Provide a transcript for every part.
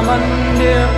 Raman, dear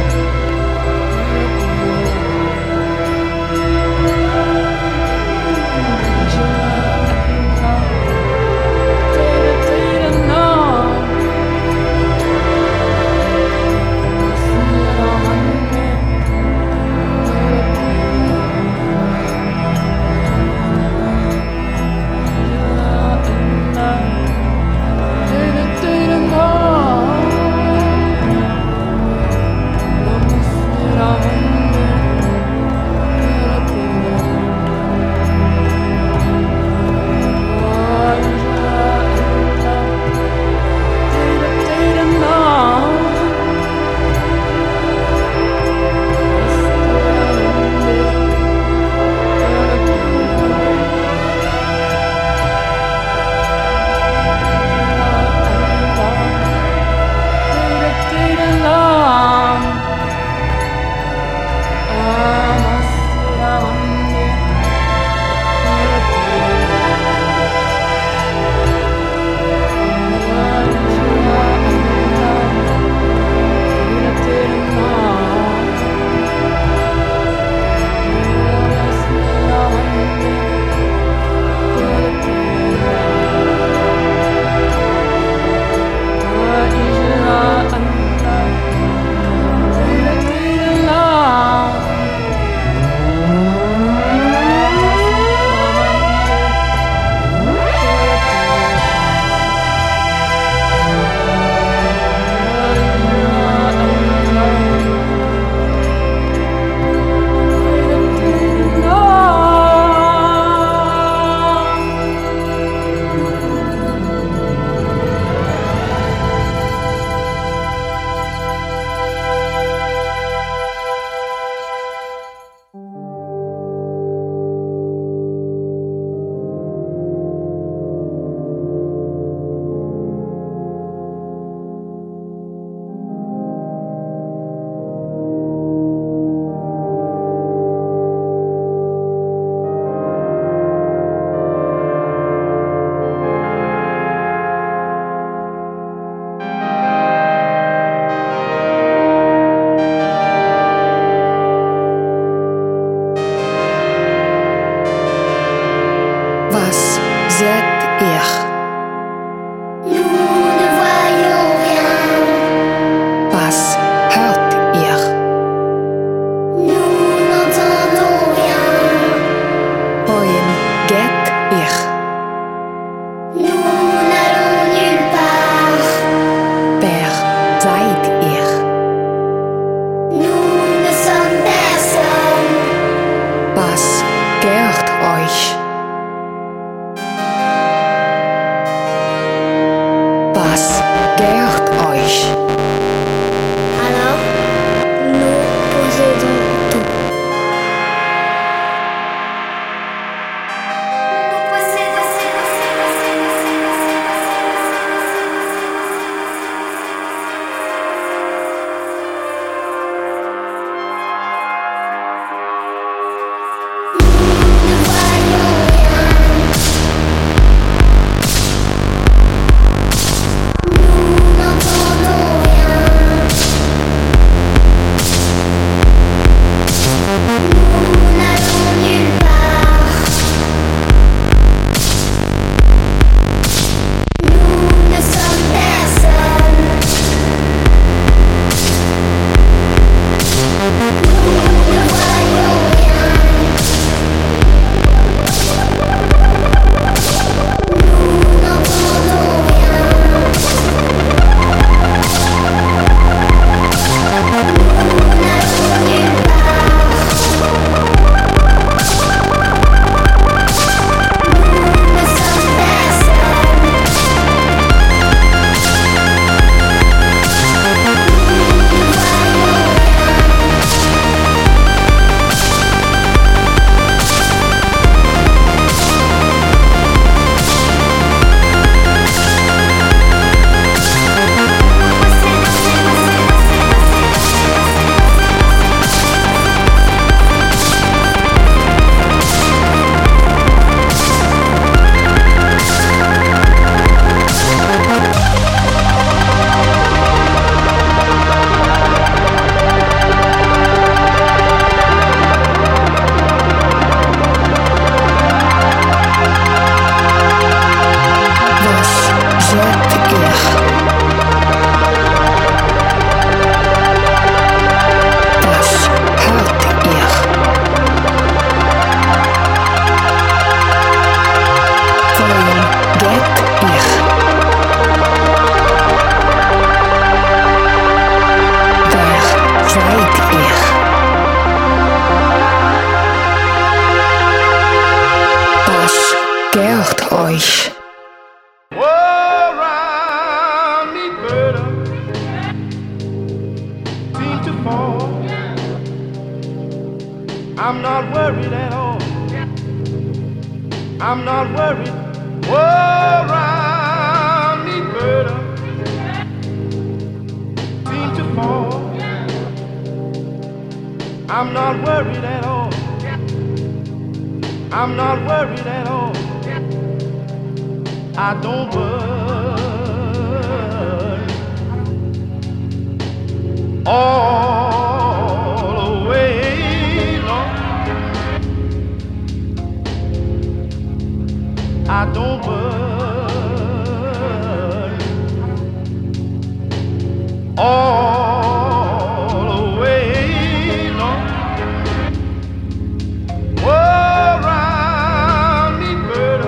I don't worry. All way long. Around me, bird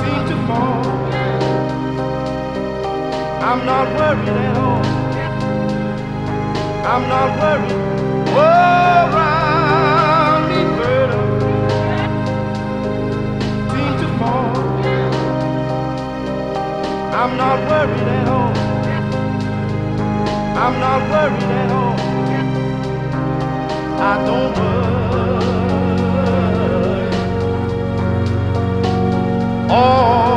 seem to fall. I'm not worried at all. I'm not worried. Around I'm not worried at all. I'm not worried at all. I don't worry all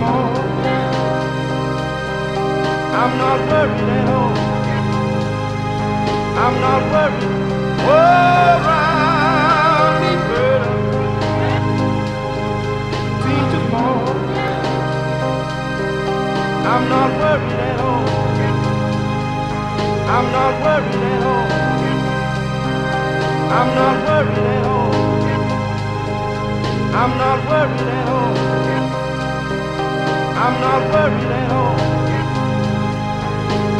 I'm not worried at all. I'm not worried. Around me, bird, seem to fall. I'm not worried at all. I'm not worried at all. I'm not worried at all. I'm not worried at all. I'm not worried at all.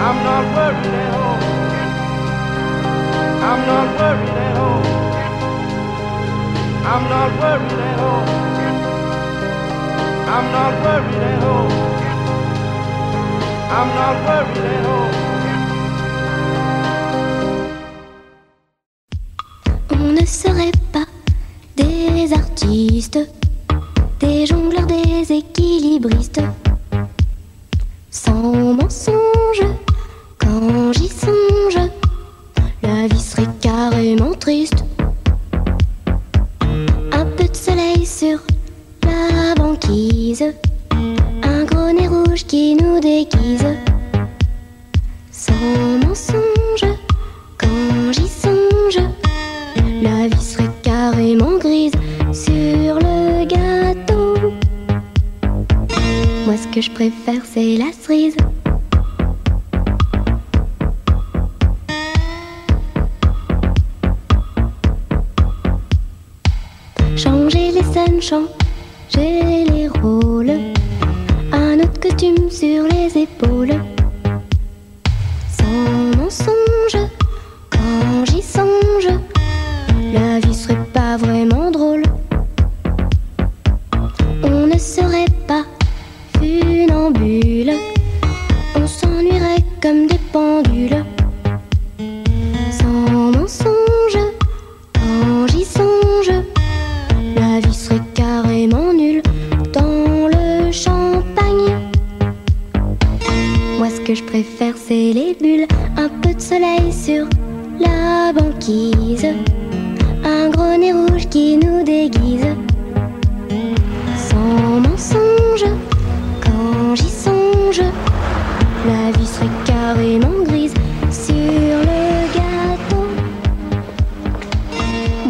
I'm not worried at all. I'm not worried at all. I'm not worried at all. I'm not worried at all. I'm not worried at all. On ne serait pas des artistes, des jongleurs, des équilibristes. Sans mensonge, quand j'y songe, la vie serait carrément triste. Un peu de soleil sur la banquise, un gros nez rouge qui nous déguise. Je préfère, c'est la cerise. Changer les scènes, changer les rôles. Un autre costume sur les épaules.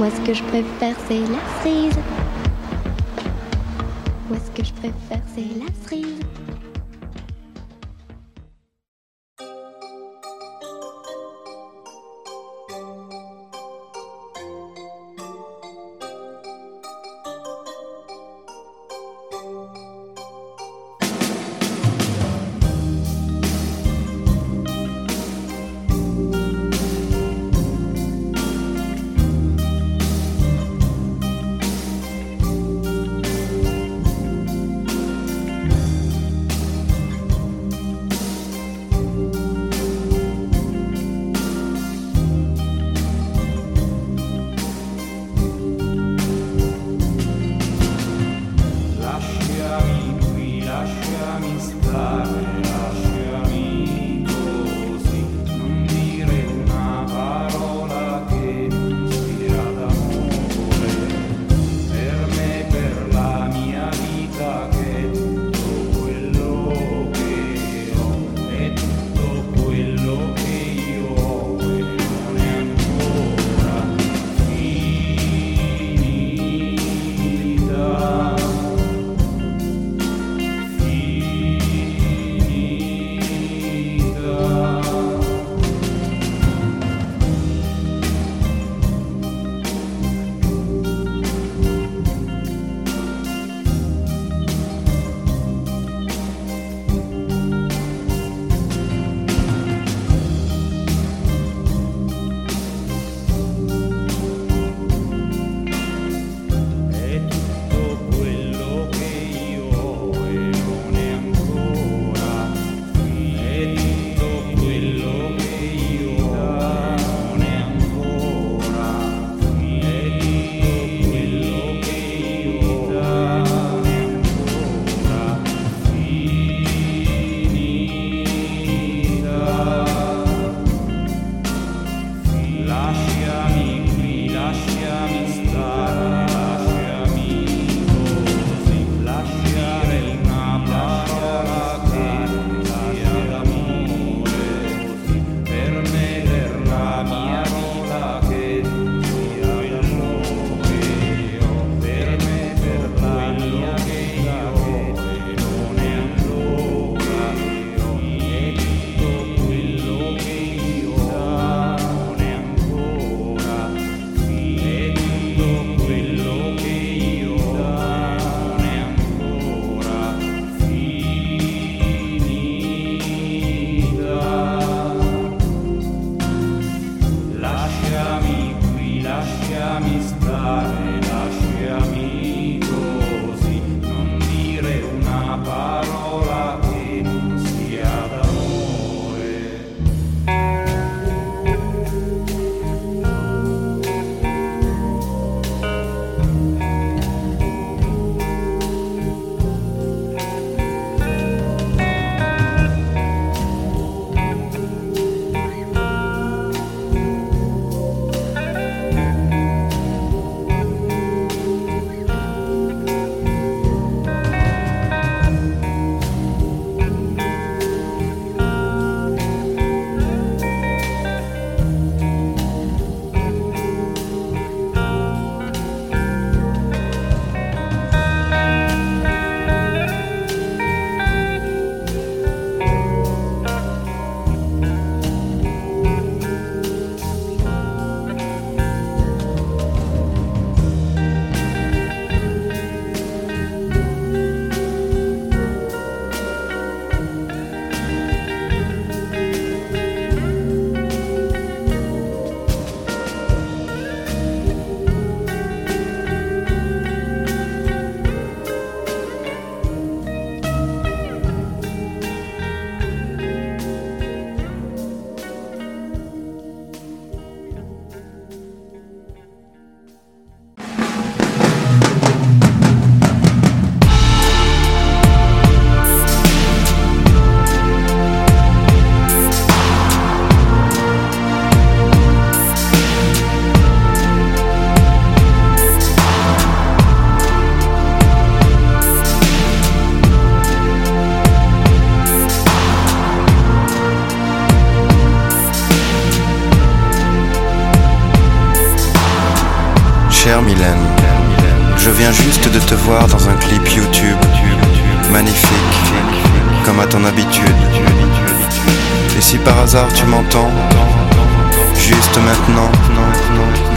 Moi, ce que je préfère, c'est la cerise. Moi, ce que je préfère, c'est la cerise. está.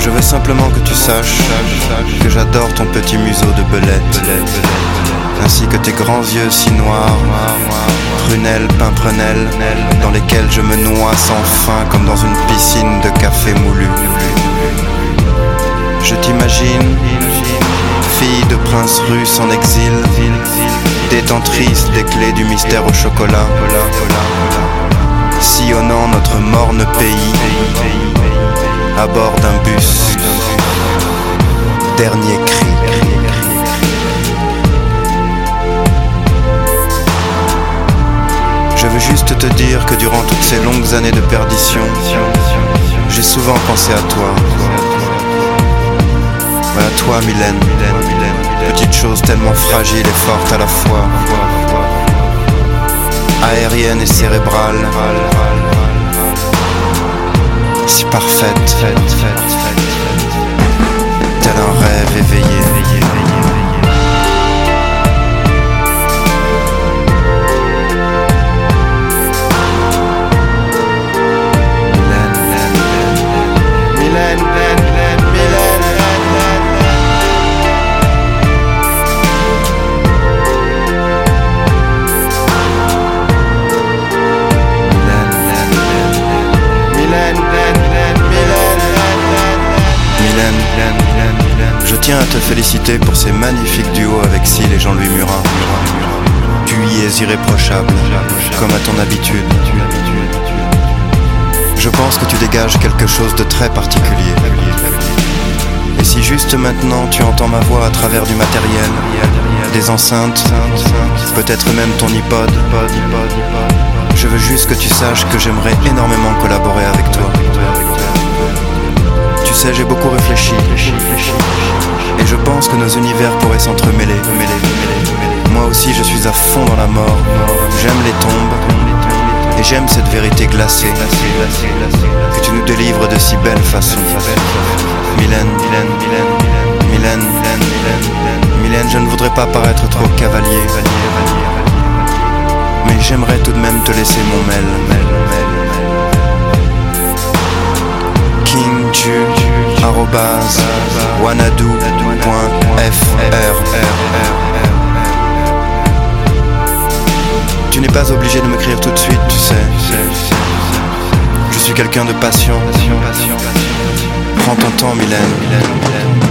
Je veux simplement que tu saches que j'adore ton petit museau de belette, ainsi que tes grands yeux si noirs, prunelles, pimprenelles, dans lesquels je me noie sans fin comme dans une piscine de café moulu. Je t'imagine, fille de prince russe en exil, détentrice des clés du mystère au chocolat, sillonnant notre morne pays à bord d'un bus. Dernier cri. Je veux juste te dire que durant toutes ces longues années de perdition, j'ai souvent pensé à toi. À toi, Mylène. Petite chose tellement fragile et forte à la fois. Aérienne et cérébrale. Si parfaite. Tel un rêve éveillé. Tiens à te féliciter pour ces magnifiques duos avec Syl et Jean-Louis Murat. Tu y es irréprochable, comme à ton habitude. Je pense que tu dégages quelque chose de très particulier. Et si juste maintenant tu entends ma voix à travers du matériel, des enceintes, peut-être même ton iPod, je veux juste que tu saches que j'aimerais énormément collaborer avec toi. Tu sais, j'ai beaucoup réfléchi. Et je pense que nos univers pourraient s'entremêler. Moi aussi, je suis à fond dans la mort. J'aime les tombes. Et j'aime cette vérité glacée que tu nous délivres de si belle façon. Mylène, Mylène, Mylène, Mylène, Mylène, je ne voudrais pas paraître trop cavalier. Mais j'aimerais tout de même te laisser mon mail. Tu n'es pas obligé de m'écrire tout de suite, tu sais. Je suis quelqu'un de patient. Prends ton temps, Mylène.